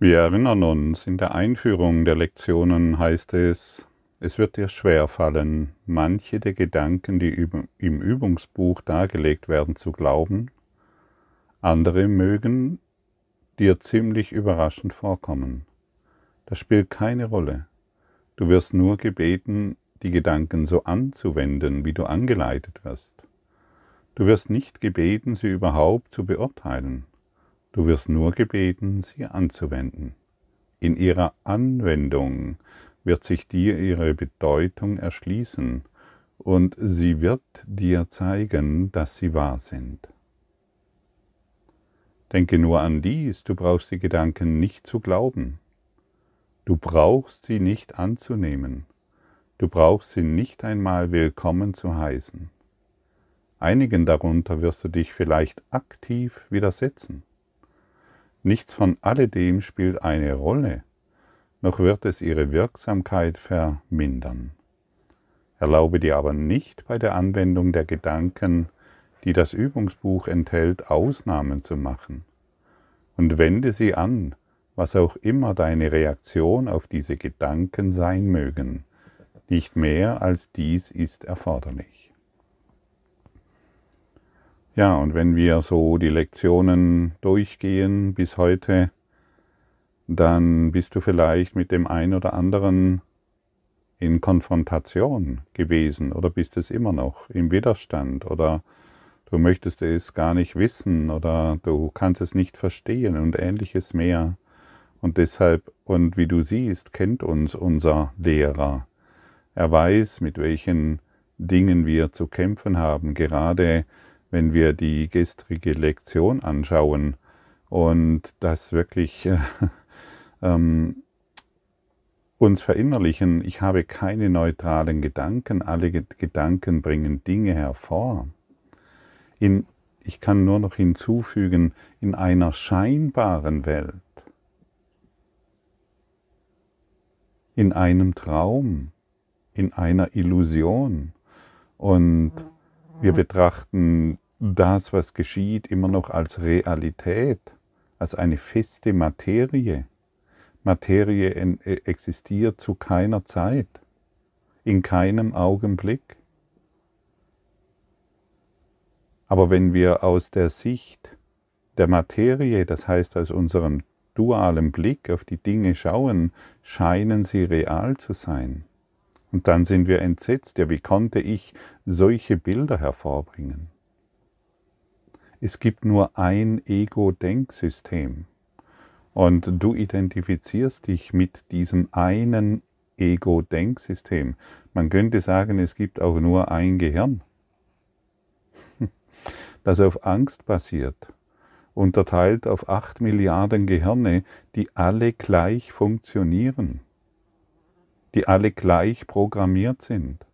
Wir erinnern uns, in der Einführung der Lektionen heißt es, es wird dir schwer fallen, manche der Gedanken, die im Übungsbuch dargelegt werden, zu glauben, andere mögen dir ziemlich überraschend vorkommen. Das spielt keine Rolle. Du wirst nur gebeten, die Gedanken so anzuwenden, wie du angeleitet wirst. Du wirst nicht gebeten, sie überhaupt zu beurteilen. Du wirst nur gebeten, sie anzuwenden. In ihrer Anwendung wird sich dir ihre Bedeutung erschließen und sie wird dir zeigen, dass sie wahr sind. Denke nur an dies, du brauchst die Gedanken nicht zu glauben. Du brauchst sie nicht anzunehmen. Du brauchst sie nicht einmal willkommen zu heißen. Einigen darunter wirst du dich vielleicht aktiv widersetzen. Nichts von alledem spielt eine Rolle, noch wird es ihre Wirksamkeit vermindern. Erlaube dir aber nicht bei der Anwendung der Gedanken, die das Übungsbuch enthält, Ausnahmen zu machen. Und wende sie an, was auch immer deine Reaktion auf diese Gedanken sein mögen. Nicht mehr als dies ist erforderlich. Ja, und wenn wir so die Lektionen durchgehen bis heute, dann bist du vielleicht mit dem einen oder anderen in Konfrontation gewesen oder bist es immer noch im Widerstand oder du möchtest es gar nicht wissen oder du kannst es nicht verstehen und ähnliches mehr. Und deshalb, und wie du siehst, kennt uns unser Lehrer. Er weiß, mit welchen Dingen wir zu kämpfen haben, gerade wenn wir die gestrige Lektion anschauen und das wirklich äh, ähm, uns verinnerlichen, ich habe keine neutralen Gedanken, alle Gedanken bringen Dinge hervor. In, ich kann nur noch hinzufügen, in einer scheinbaren Welt, in einem Traum, in einer Illusion. Und wir betrachten das, was geschieht, immer noch als Realität, als eine feste Materie. Materie e, existiert zu keiner Zeit, in keinem Augenblick. Aber wenn wir aus der Sicht der Materie, das heißt aus unserem dualen Blick auf die Dinge schauen, scheinen sie real zu sein. Und dann sind wir entsetzt, ja, wie konnte ich solche Bilder hervorbringen? Es gibt nur ein Ego-Denksystem und du identifizierst dich mit diesem einen Ego-Denksystem. Man könnte sagen, es gibt auch nur ein Gehirn, das auf Angst basiert, unterteilt auf acht Milliarden Gehirne, die alle gleich funktionieren die alle gleich programmiert sind,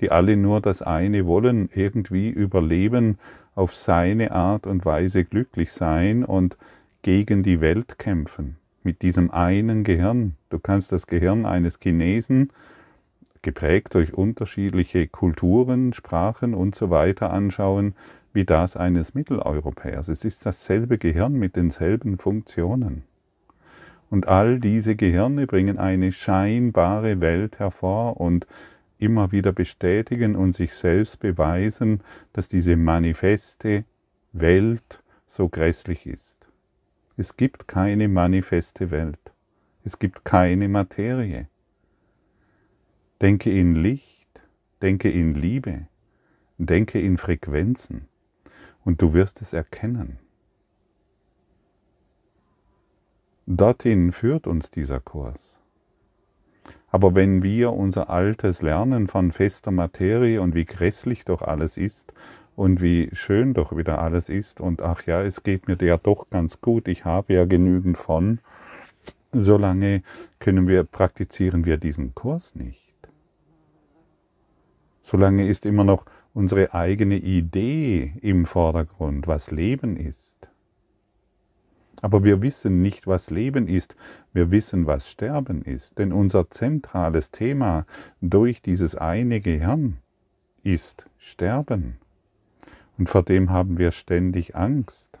die alle nur das eine wollen, irgendwie überleben, auf seine Art und Weise glücklich sein und gegen die Welt kämpfen. Mit diesem einen Gehirn. Du kannst das Gehirn eines Chinesen, geprägt durch unterschiedliche Kulturen, Sprachen und so weiter anschauen, wie das eines Mitteleuropäers. Es ist dasselbe Gehirn mit denselben Funktionen. Und all diese Gehirne bringen eine scheinbare Welt hervor und immer wieder bestätigen und sich selbst beweisen, dass diese manifeste Welt so grässlich ist. Es gibt keine manifeste Welt. Es gibt keine Materie. Denke in Licht, denke in Liebe, denke in Frequenzen und du wirst es erkennen. Dorthin führt uns dieser Kurs. Aber wenn wir unser altes Lernen von fester Materie und wie grässlich doch alles ist und wie schön doch wieder alles ist und ach ja, es geht mir ja doch ganz gut, ich habe ja genügend von, solange können wir, praktizieren wir diesen Kurs nicht. Solange ist immer noch unsere eigene Idee im Vordergrund, was Leben ist. Aber wir wissen nicht, was Leben ist, wir wissen, was Sterben ist, denn unser zentrales Thema durch dieses eine Gehirn ist Sterben. Und vor dem haben wir ständig Angst.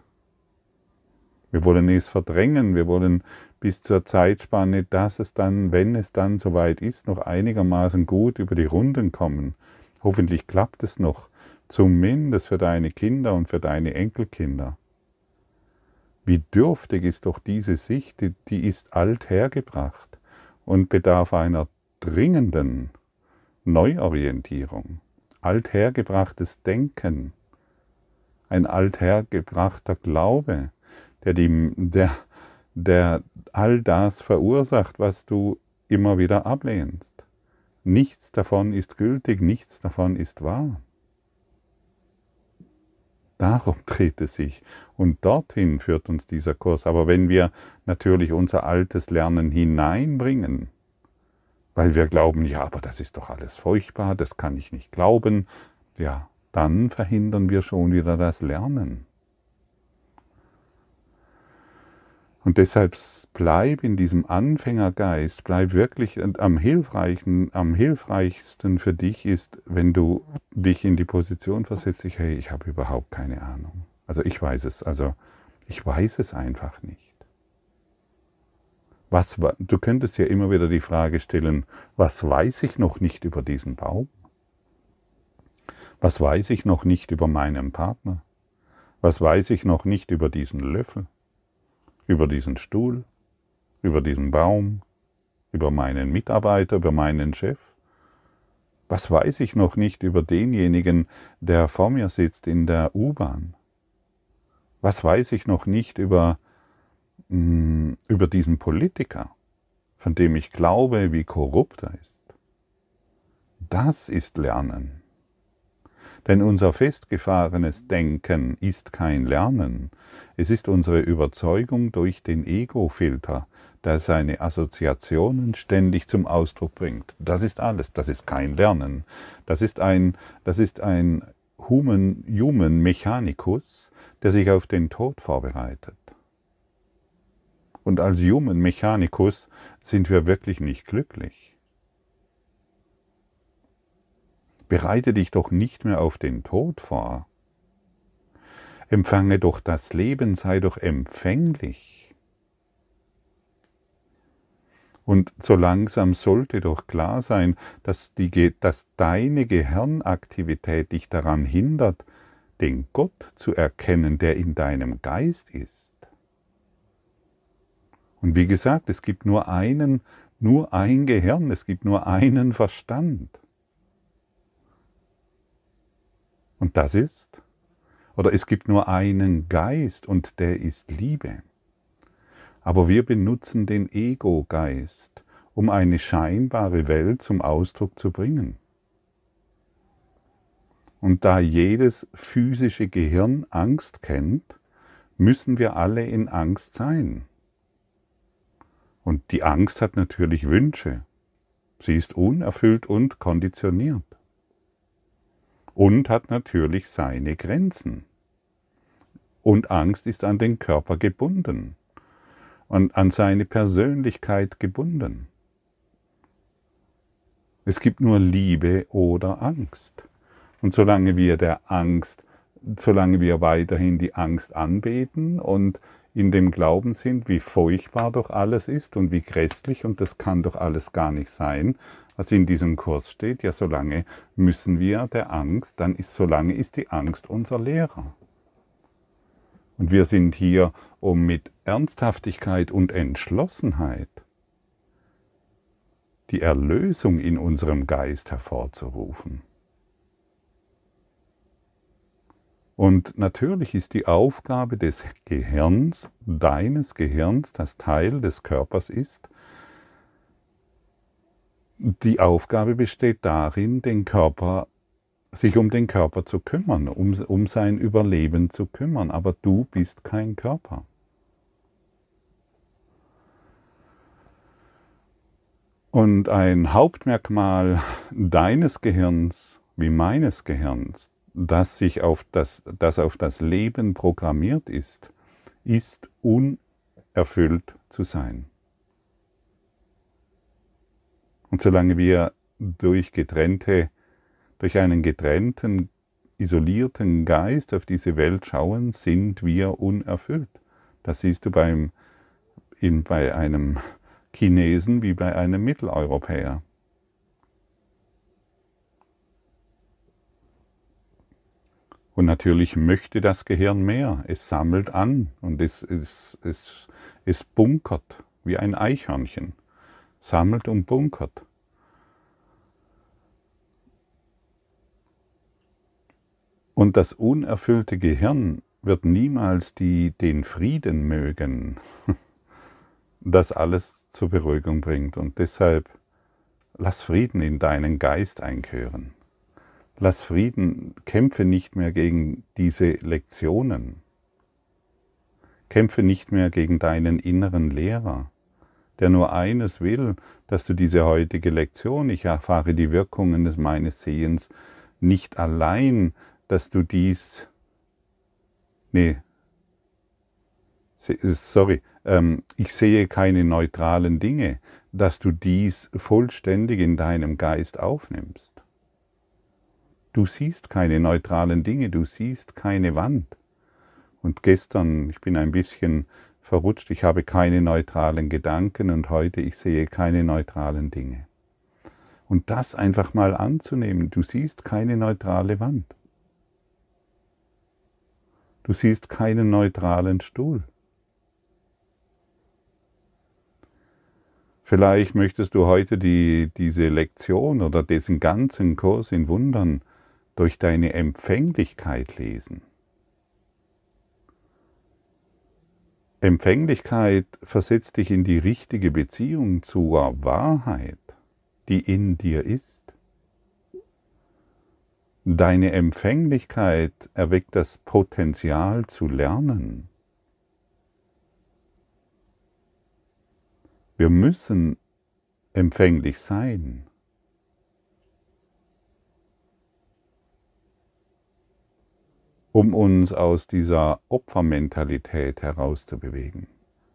Wir wollen es verdrängen, wir wollen bis zur Zeitspanne, dass es dann, wenn es dann soweit ist, noch einigermaßen gut über die Runden kommen. Hoffentlich klappt es noch, zumindest für deine Kinder und für deine Enkelkinder. Wie dürftig ist doch diese Sicht, die, ist alt hergebracht und bedarf einer dringenden Neuorientierung, althergebrachtes Denken, ein althergebrachter Glaube, der, die, der, der all das verursacht, was du immer wieder ablehnst. Nichts davon ist gültig, nichts davon ist wahr. Darum dreht es sich. Und dorthin führt uns dieser Kurs. Aber wenn wir natürlich unser altes Lernen hineinbringen, weil wir glauben, ja, aber das ist doch alles furchtbar, das kann ich nicht glauben, ja, dann verhindern wir schon wieder das Lernen. Und deshalb bleib in diesem Anfängergeist, bleib wirklich am hilfreichen, am hilfreichsten für dich ist, wenn du dich in die Position versetzt, ich, hey, ich habe überhaupt keine Ahnung. Also ich weiß es, also ich weiß es einfach nicht. Was, du könntest ja immer wieder die Frage stellen, was weiß ich noch nicht über diesen Baum? Was weiß ich noch nicht über meinen Partner? Was weiß ich noch nicht über diesen Löffel? Über diesen Stuhl, über diesen Baum, über meinen Mitarbeiter, über meinen Chef? Was weiß ich noch nicht über denjenigen, der vor mir sitzt in der U-Bahn? Was weiß ich noch nicht über, mh, mm, über diesen Politiker, von dem ich glaube, wie korrupt er ist? Das ist Lernen. Denn unser festgefahrenes Denken ist kein Lernen, es ist unsere Überzeugung durch den Ego-Filter, der seine Assoziationen ständig zum Ausdruck bringt. Das ist alles, das ist kein Lernen. Das ist ein, das ist ein Human, Human Mechanicus, der sich auf den Tod vorbereitet. Und als Human Mechanicus sind wir wirklich nicht glücklich. Bereite dich doch nicht mehr auf den Tod vor. Empfange doch das Leben, sei doch empfänglich. Und so langsam sollte doch klar sein, dass, die, dass deine Gehirnaktivität dich daran hindert, den Gott zu erkennen, der in deinem Geist ist. Und wie gesagt, es gibt nur einen, nur ein Gehirn, es gibt nur einen Verstand. Und das ist, oder es gibt nur einen Geist und der ist Liebe. Aber wir benutzen den Ego-Geist, um eine scheinbare Welt zum Ausdruck zu bringen. Und da jedes physische Gehirn Angst kennt, müssen wir alle in Angst sein. Und die Angst hat natürlich Wünsche. Sie ist unerfüllt und konditioniert und hat natürlich seine Grenzen. Und Angst ist an den Körper gebunden und an seine Persönlichkeit gebunden. Es gibt nur Liebe oder Angst. Und solange wir der Angst, solange wir weiterhin die Angst anbeten und in dem Glauben sind, wie furchtbar doch alles ist und wie grässlich und das kann doch alles gar nicht sein, was in diesem Kurs steht, ja, solange müssen wir der Angst, dann ist, solange ist die Angst unser Lehrer. Und wir sind hier, um mit Ernsthaftigkeit und Entschlossenheit die Erlösung in unserem Geist hervorzurufen. Und natürlich ist die Aufgabe des Gehirns, deines Gehirns, das Teil des Körpers ist, die Aufgabe besteht darin, den Körper, sich um den Körper zu kümmern, um, um sein Überleben zu kümmern. Aber du bist kein Körper. Und ein Hauptmerkmal deines Gehirns wie meines Gehirns, das sich auf das, das auf das Leben programmiert ist, ist unerfüllt zu sein. Und solange wir durch getrennte, durch einen getrennten, isolierten Geist auf diese Welt schauen, sind wir unerfüllt. Das siehst du beim, in, bei einem Chinesen wie bei einem Mitteleuropäer. Und natürlich möchte das Gehirn mehr. Es sammelt an und es, es, es, es bunkert wie ein Eichhörnchen. Sammelt und bunkert. Und das unerfüllte Gehirn wird niemals die, den Frieden mögen, das alles zur Beruhigung bringt. Und deshalb lass Frieden in deinen Geist einkehren. Lass Frieden, kämpfe nicht mehr gegen diese Lektionen. Kämpfe nicht mehr gegen deinen inneren Lehrer, der nur eines will, dass du diese heutige Lektion, ich erfahre die Wirkungen des meines Sehens, nicht allein, dass du dies, nee, sorry, ähm, ich sehe keine neutralen Dinge, dass du dies vollständig in deinem Geist aufnimmst. Du siehst keine neutralen Dinge, du siehst keine Wand. Und gestern, ich bin ein bisschen verrutscht, ich habe keine neutralen Gedanken und heute ich sehe keine neutralen Dinge. Und das einfach mal anzunehmen, du siehst keine neutrale Wand. Du siehst keinen neutralen Stuhl. Vielleicht möchtest du heute die, diese Lektion oder diesen ganzen Kurs in Wundern durch deine Empfänglichkeit lesen. Empfänglichkeit versetzt dich in die richtige Beziehung zur Wahrheit, die in dir ist. Deine Empfänglichkeit erweckt das Potenzial zu lernen. Wir müssen empfänglich sein. Um uns aus dieser Opfermentalität herauszubewegen.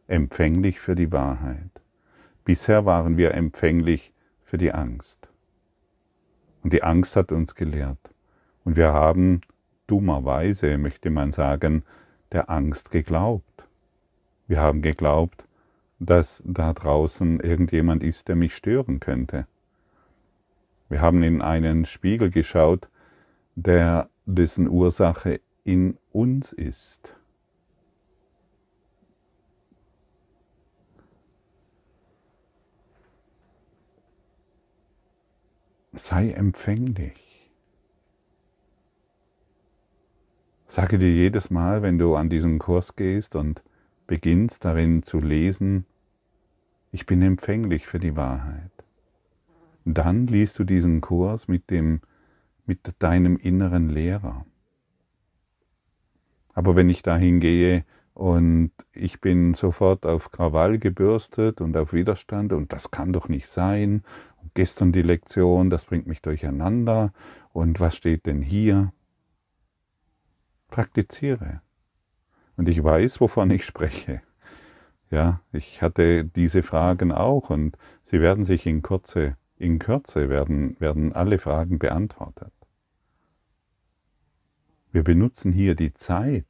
Empfänglich für die Wahrheit. Bisher waren wir empfänglich für die Angst. Und die Angst hat uns gelehrt. Und wir haben dummerweise, möchte man sagen, der Angst geglaubt. Wir haben geglaubt, dass da draußen irgendjemand ist, der mich stören könnte. Wir haben in einen Spiegel geschaut, der dessen Ursache in uns ist. Sei empfänglich. Sage dir jedes Mal, wenn du an diesen Kurs gehst und beginnst darin zu lesen, ich bin empfänglich für die Wahrheit. Dann liest du diesen Kurs mit, dem, mit deinem inneren Lehrer. Aber wenn ich dahin gehe und ich bin sofort auf Krawall gebürstet und auf Widerstand und das kann doch nicht sein, und gestern die Lektion, das bringt mich durcheinander und was steht denn hier? Praktiziere. Und ich weiß, wovon ich spreche. Ja, ich hatte diese Fragen auch und sie werden sich in Kürze, in Kürze werden, werden alle Fragen beantwortet. Wir benutzen hier die Zeit,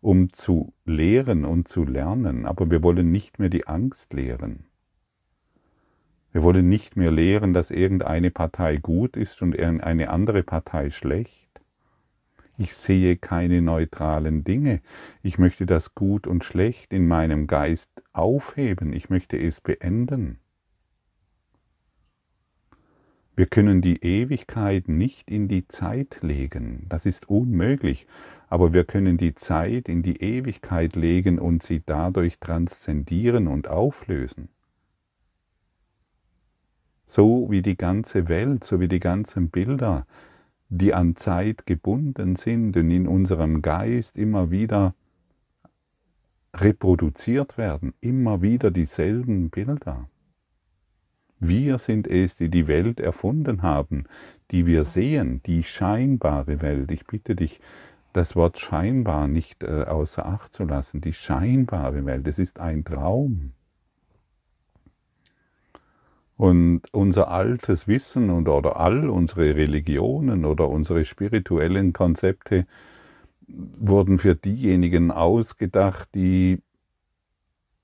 um zu lehren und zu lernen, aber wir wollen nicht mehr die Angst lehren. Wir wollen nicht mehr lehren, dass irgendeine Partei gut ist und eine andere Partei schlecht. Ich sehe keine neutralen Dinge. Ich möchte das Gut und Schlecht in meinem Geist aufheben. Ich möchte es beenden. Wir können die Ewigkeit nicht in die Zeit legen. Das ist unmöglich. Aber wir können die Zeit in die Ewigkeit legen und sie dadurch transzendieren und auflösen. So wie die ganze Welt, so wie die ganzen Bilder, die an Zeit gebunden sind und in unserem Geist immer wieder reproduziert werden, immer wieder dieselben Bilder. Wir sind es, die die Welt erfunden haben, die wir sehen, die scheinbare Welt. Ich bitte dich, das Wort scheinbar nicht äh, außer Acht zu lassen. Die scheinbare Welt, es ist ein Traum. Und unser altes Wissen und, oder all unsere Religionen oder unsere spirituellen Konzepte wurden für diejenigen ausgedacht, die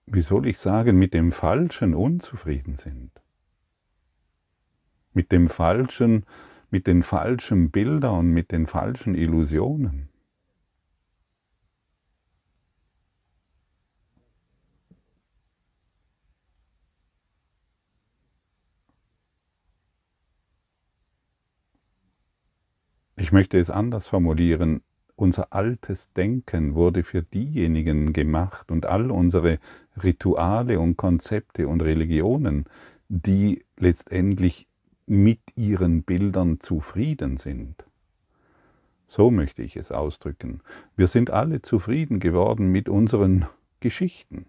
wie soll ich sagen, mit dem Falschen unzufrieden sind. Mit dem Falschen, mit den falschen Bildern, mit den falschen Illusionen. Ich möchte es anders formulieren. Unser altes Denken wurde für diejenigen gemacht und all unsere Rituale und Konzepte und Religionen, die letztendlich mit ihren Bildern zufrieden sind. So möchte ich es ausdrücken. Wir sind alle zufrieden geworden mit unseren Geschichten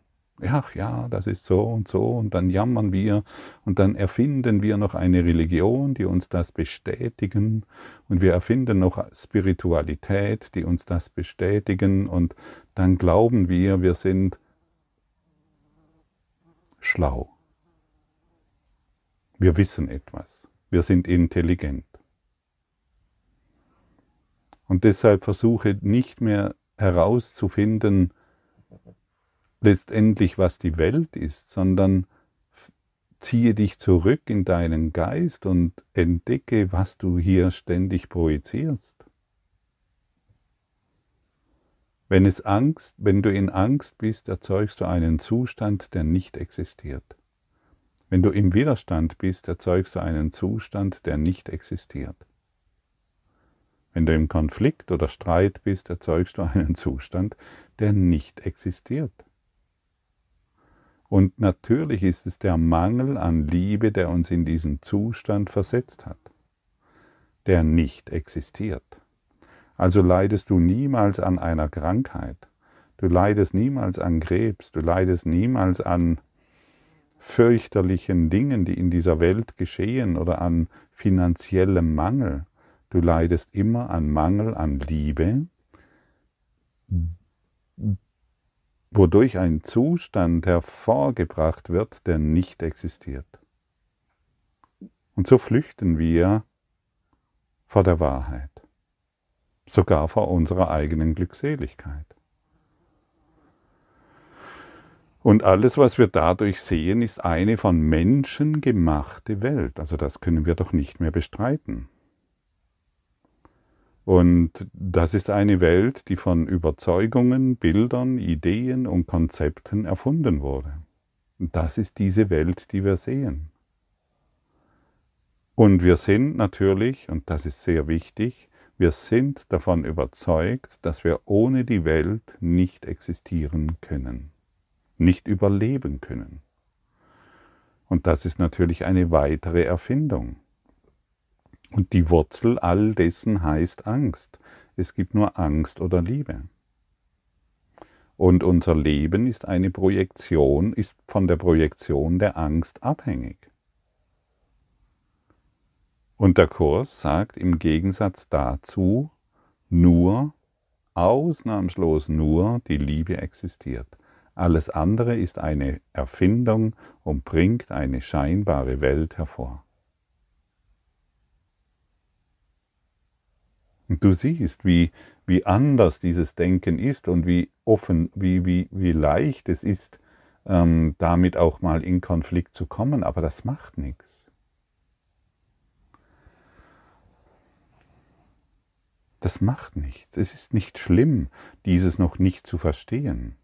ach ja, das ist so und so, und dann jammern wir und dann erfinden wir noch eine Religion, die uns das bestätigen, und wir erfinden noch Spiritualität, die uns das bestätigen, und dann glauben wir, wir sind schlau. Wir wissen etwas. Wir sind intelligent. Und deshalb versuche nicht mehr herauszufinden, letztendlich, was die Welt ist, sondern ziehe dich zurück in deinen Geist und entdecke, was du hier ständig projizierst. Wenn es Angst, wenn du in Angst bist, erzeugst du einen Zustand, der nicht existiert. Wenn du im Widerstand bist, erzeugst du einen Zustand, der nicht existiert. Wenn du im Konflikt oder Streit bist, erzeugst du einen Zustand, der nicht existiert. Und natürlich ist es der Mangel an Liebe, der uns in diesen Zustand versetzt hat, der nicht existiert. Also leidest du niemals an einer Krankheit, du leidest niemals an Krebs, du leidest niemals an fürchterlichen Dingen, die in dieser Welt geschehen oder an finanziellem Mangel. Du leidest immer an Mangel an Liebe, wodurch ein Zustand hervorgebracht wird, der nicht existiert. Und so flüchten wir vor der Wahrheit, sogar vor unserer eigenen Glückseligkeit. Und alles, was wir dadurch sehen, ist eine von Menschen gemachte Welt. Also das können wir doch nicht mehr bestreiten. Und das ist eine Welt, die von Überzeugungen, Bildern, Ideen und Konzepten erfunden wurde. Das ist diese Welt, die wir sehen. Und wir sind natürlich, und das ist sehr wichtig, wir sind davon überzeugt, dass wir ohne die Welt nicht existieren können, nicht überleben können. Und das ist natürlich eine weitere Erfindung. Und die Wurzel all dessen heißt Angst. Es gibt nur Angst oder Liebe. Und unser Leben ist eine Projektion, ist von der Projektion der Angst abhängig. Und der Kurs sagt im Gegensatz dazu, nur, ausnahmslos nur die Liebe existiert. Alles andere ist eine Erfindung und bringt eine scheinbare Welt hervor. Und du siehst, wie, wie anders dieses Denken ist und wie offen, wie, wie, wie leicht es ist, ähm, damit auch mal in Konflikt zu kommen, aber das macht nichts. Das macht nichts. Es ist nicht schlimm, dieses noch nicht zu verstehen.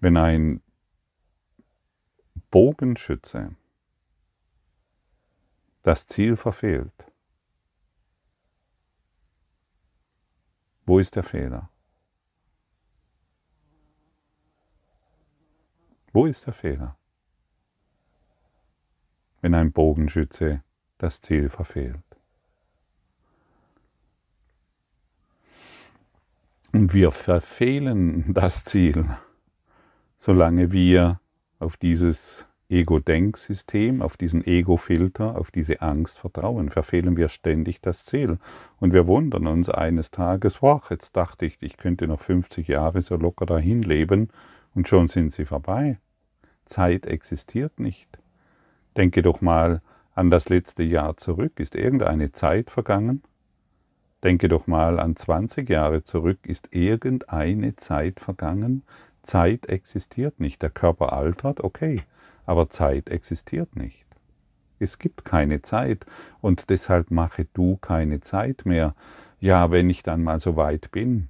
Wenn ein Bogenschütze das Ziel verfehlt. Wo ist der Fehler? Wo ist der Fehler? Wenn ein Bogenschütze das Ziel verfehlt. Und wir verfehlen das Ziel, solange wir auf dieses Ego-Denksystem, auf diesen Ego-Filter, auf diese Angst vertrauen, verfehlen wir ständig das Ziel. Und wir wundern uns eines Tages, wow, jetzt dachte ich, ich könnte noch 50 Jahre so locker dahin leben und schon sind sie vorbei. Zeit existiert nicht. Denke doch mal an das letzte Jahr zurück. Ist irgendeine Zeit vergangen? Denke doch mal an 20 Jahre zurück. Ist irgendeine Zeit vergangen? Zeit existiert nicht. Der Körper altert, okay, aber Zeit existiert nicht. Es gibt keine Zeit und deshalb mache du keine Zeit mehr. Ja, wenn ich dann mal so weit bin.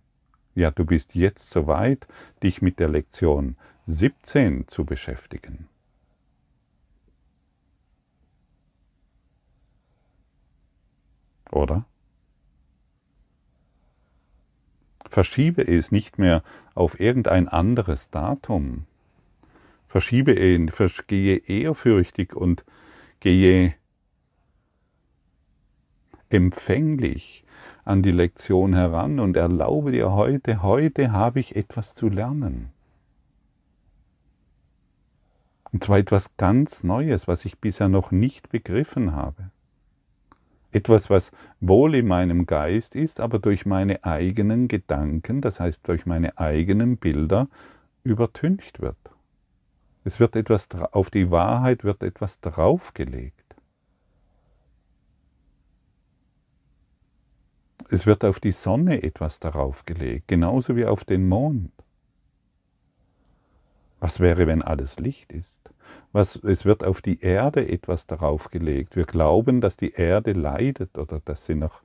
Ja, du bist jetzt so weit, dich mit der Lektion 17 zu beschäftigen. Oder? Verschiebe es nicht mehr auf irgendein anderes Datum. Verschiebe ihn, gehe ehrfürchtig und gehe empfänglich an die Lektion heran und erlaube dir heute, heute habe ich etwas zu lernen. Und zwar etwas ganz Neues, was ich bisher noch nicht begriffen habe. Etwas, was wohl in meinem Geist ist, aber durch meine eigenen Gedanken, das heißt durch meine eigenen Bilder, übertüncht wird. Es wird etwas auf die Wahrheit wird etwas draufgelegt. Es wird auf die Sonne etwas darauf gelegt, genauso wie auf den Mond. Was wäre, wenn alles Licht ist? was, es wird auf die Erde etwas darauf gelegt. Wir glauben, dass die Erde leidet oder dass sie noch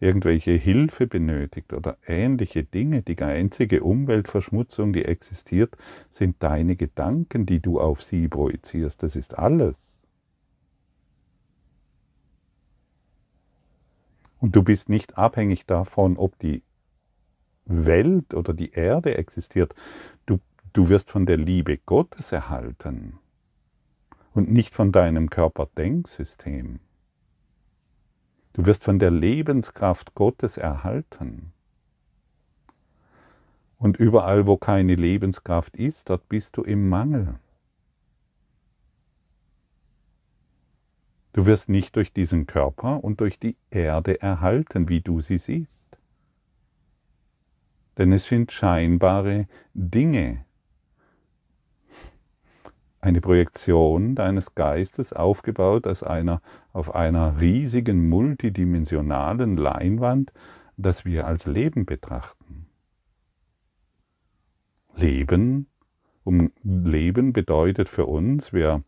irgendwelche Hilfe benötigt oder ähnliche Dinge. Die einzige Umweltverschmutzung, die existiert, sind deine Gedanken, die du auf sie projizierst. Das ist alles. Und du bist nicht abhängig davon, ob die Welt oder die Erde existiert. Du, wirst von der Liebe Gottes erhalten und nicht von deinem Körperdenksystem. Du wirst von der Lebenskraft Gottes erhalten. Und überall, wo keine Lebenskraft ist, dort bist du im Mangel. Du wirst nicht durch diesen Körper und durch die Erde erhalten, wie du sie siehst. Denn es sind scheinbare Dinge, eine Projektion deines Geistes aufgebaut aus einer, auf einer riesigen multidimensionalen Leinwand, das wir als Leben betrachten. Leben, um Leben bedeutet für uns, wir,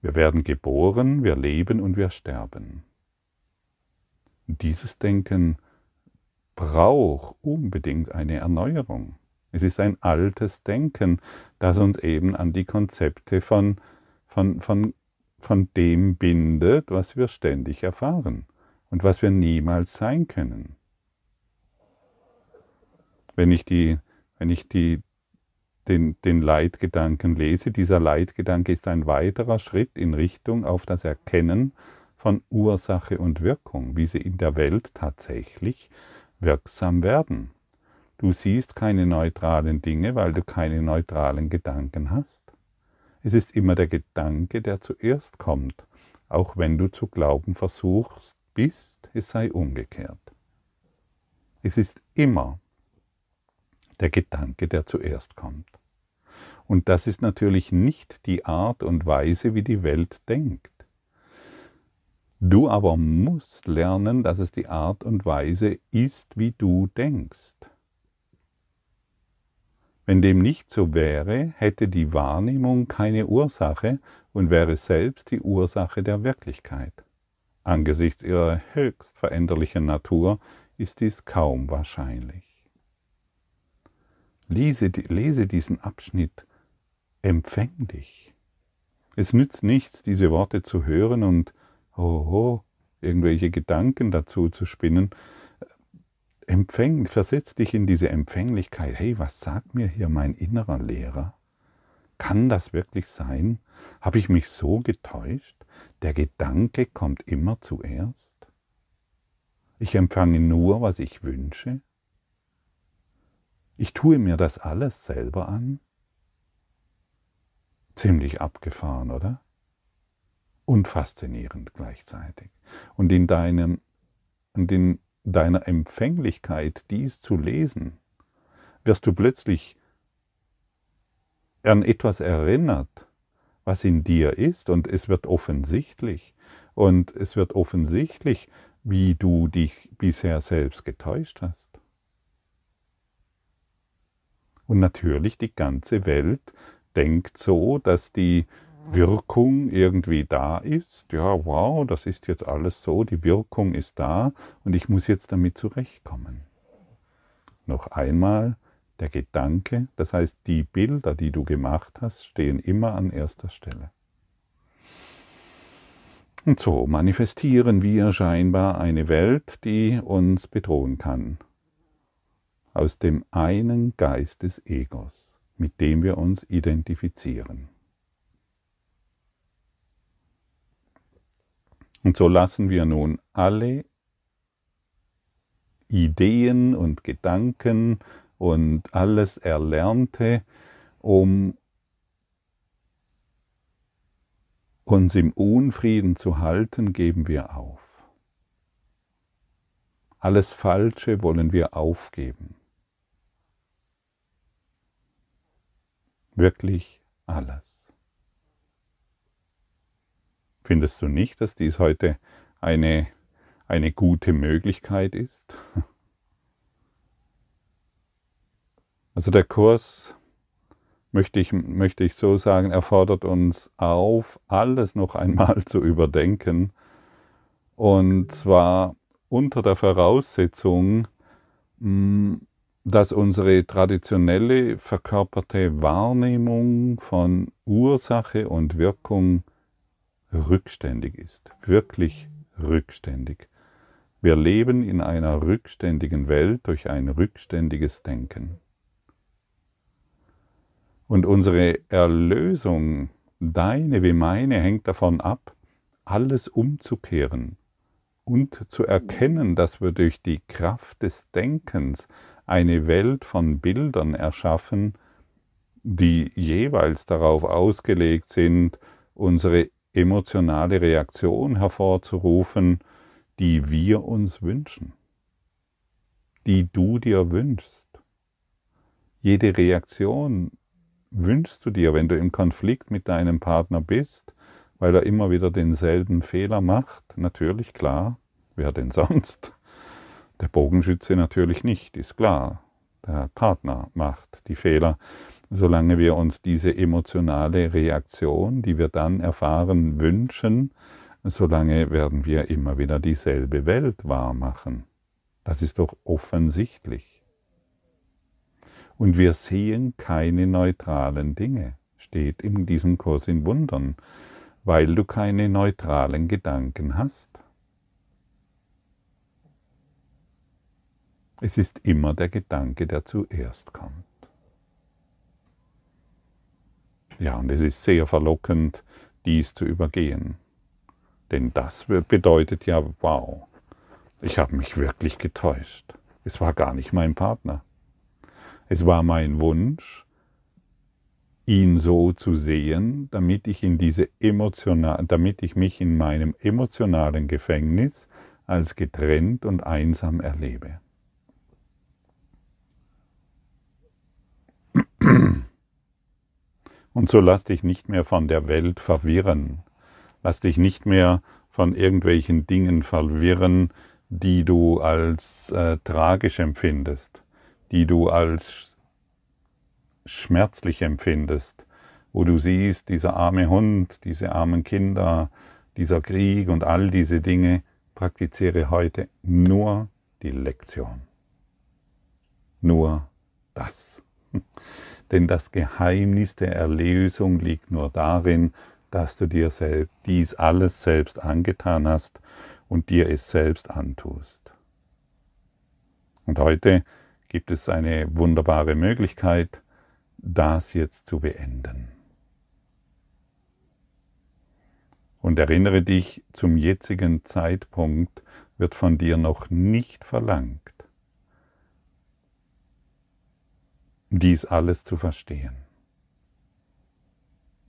wir werden geboren, wir leben und wir sterben. Dieses Denken braucht unbedingt eine Erneuerung. Es ist ein altes Denken, das uns eben an die Konzepte von, von, von, von dem bindet, was wir ständig erfahren und was wir niemals sein können. Wenn ich, die, wenn ich die, den, den Leitgedanken lese, dieser Leitgedanke ist ein weiterer Schritt in Richtung auf das Erkennen von Ursache und Wirkung, wie sie in der Welt tatsächlich wirksam werden. Du siehst keine neutralen Dinge, weil du keine neutralen Gedanken hast. Es ist immer der Gedanke, der zuerst kommt, auch wenn du zu glauben versuchst bist, es sei umgekehrt. Es ist immer der Gedanke, der zuerst kommt. Und das ist natürlich nicht die Art und Weise, wie die Welt denkt. Du aber musst lernen, dass es die Art und Weise ist, wie du denkst. Wenn dem nicht so wäre, hätte die Wahrnehmung keine Ursache und wäre selbst die Ursache der Wirklichkeit. Angesichts ihrer höchst veränderlichen Natur ist dies kaum wahrscheinlich. Lese, lese diesen Abschnitt empfänglich. Es nützt nichts, diese Worte zu hören und hoho, irgendwelche Gedanken dazu zu spinnen, empfäng, versetz dich in diese Empfänglichkeit. Hey, was sagt mir hier mein innerer Lehrer? Kann das wirklich sein? Habe ich mich so getäuscht? Der Gedanke kommt immer zuerst. Ich empfange nur, was ich wünsche. Ich tue mir das alles selber an. Ziemlich abgefahren, oder? Und faszinierend gleichzeitig. Und in deinem, und in deiner Empfänglichkeit, dies zu lesen, wirst du plötzlich an etwas erinnert, was in dir ist und es wird offensichtlich. Und es wird offensichtlich, wie du dich bisher selbst getäuscht hast. Und natürlich die ganze Welt denkt so, dass die Wirkung irgendwie da ist. Ja, wow, das ist jetzt alles so, die Wirkung ist da und ich muss jetzt damit zurechtkommen. Noch einmal, der Gedanke, das heißt die Bilder, die du gemacht hast, stehen immer an erster Stelle. Und so manifestieren wir scheinbar eine Welt, die uns bedrohen kann. Aus dem einen Geist des Egos, mit dem wir uns identifizieren. Und so lassen wir nun alle Ideen und Gedanken und alles Erlernte, um uns im Unfrieden zu halten, geben wir auf. Alles Falsche wollen wir aufgeben. Wirklich alles. Findest du nicht, dass dies heute eine, eine gute Möglichkeit ist? Also der Kurs, möchte ich, möchte ich so sagen, erfordert uns auf, alles noch einmal zu überdenken. Und zwar unter der Voraussetzung, mm, dass unsere traditionelle verkörperte Wahrnehmung von Ursache und Wirkung rückständig ist, wirklich rückständig. Wir leben in einer rückständigen Welt durch ein rückständiges Denken. Und unsere Erlösung, deine wie meine, hängt davon ab, alles umzukehren und zu erkennen, dass wir durch die Kraft des Denkens eine Welt von Bildern erschaffen, die jeweils darauf ausgelegt sind, unsere emotionale Reaktion hervorzurufen, die wir uns wünschen, die du dir wünschst. Jede Reaktion wünschst du dir, wenn du im Konflikt mit deinem Partner bist, weil er immer wieder denselben Fehler macht? Natürlich, klar. Wer denn sonst? Der Bogenschütze natürlich nicht, ist klar. Der Partner macht die Fehler solange wir uns diese emotionale Reaktion, die wir dann erfahren, wünschen, solange werden wir immer wieder dieselbe Welt wahrmachen. Das ist doch offensichtlich. Und wir sehen keine neutralen Dinge, steht in diesem Kurs in Wundern, weil du keine neutralen Gedanken hast. Es ist immer der Gedanke, der zuerst kommt. Ja, und es ist sehr verlockend, dies zu übergehen. Denn das bedeutet ja, wow, ich habe mich wirklich getäuscht. Es war gar nicht mein Partner. Es war mein Wunsch, ihn so zu sehen, damit ich in diese emotional, damit ich mich in meinem emotionalen Gefängnis als getrennt und einsam erlebe. Und so lass dich nicht mehr von der Welt verwirren. Lass dich nicht mehr von irgendwelchen Dingen verwirren, die du als äh, tragisch empfindest, die du als schmerzlich empfindest, wo du siehst, dieser arme Hund, diese armen Kinder, dieser Krieg und all diese Dinge, praktiziere heute nur die Lektion. Nur das. Denn das Geheimnis der Erlösung liegt nur darin, dass du dir selbst dies alles selbst angetan hast und dir es selbst antust. Und heute gibt es eine wunderbare Möglichkeit, das jetzt zu beenden. Und erinnere dich, zum jetzigen Zeitpunkt wird von dir noch nicht verlangt, dies alles zu verstehen.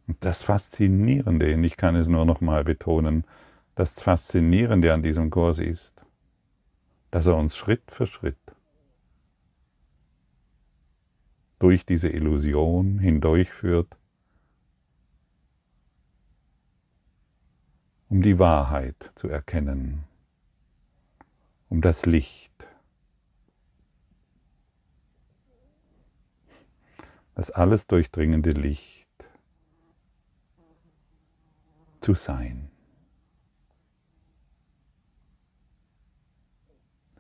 Und das Faszinierende, und ich kann es nur noch mal betonen, das Faszinierende an diesem Kurs ist, dass er uns Schritt für Schritt durch diese Illusion hindurchführt, um die Wahrheit zu erkennen. um das Licht, das alles durchdringende Licht zu sein.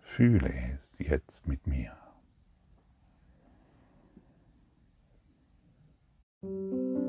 Fühle es jetzt mit mir. Musik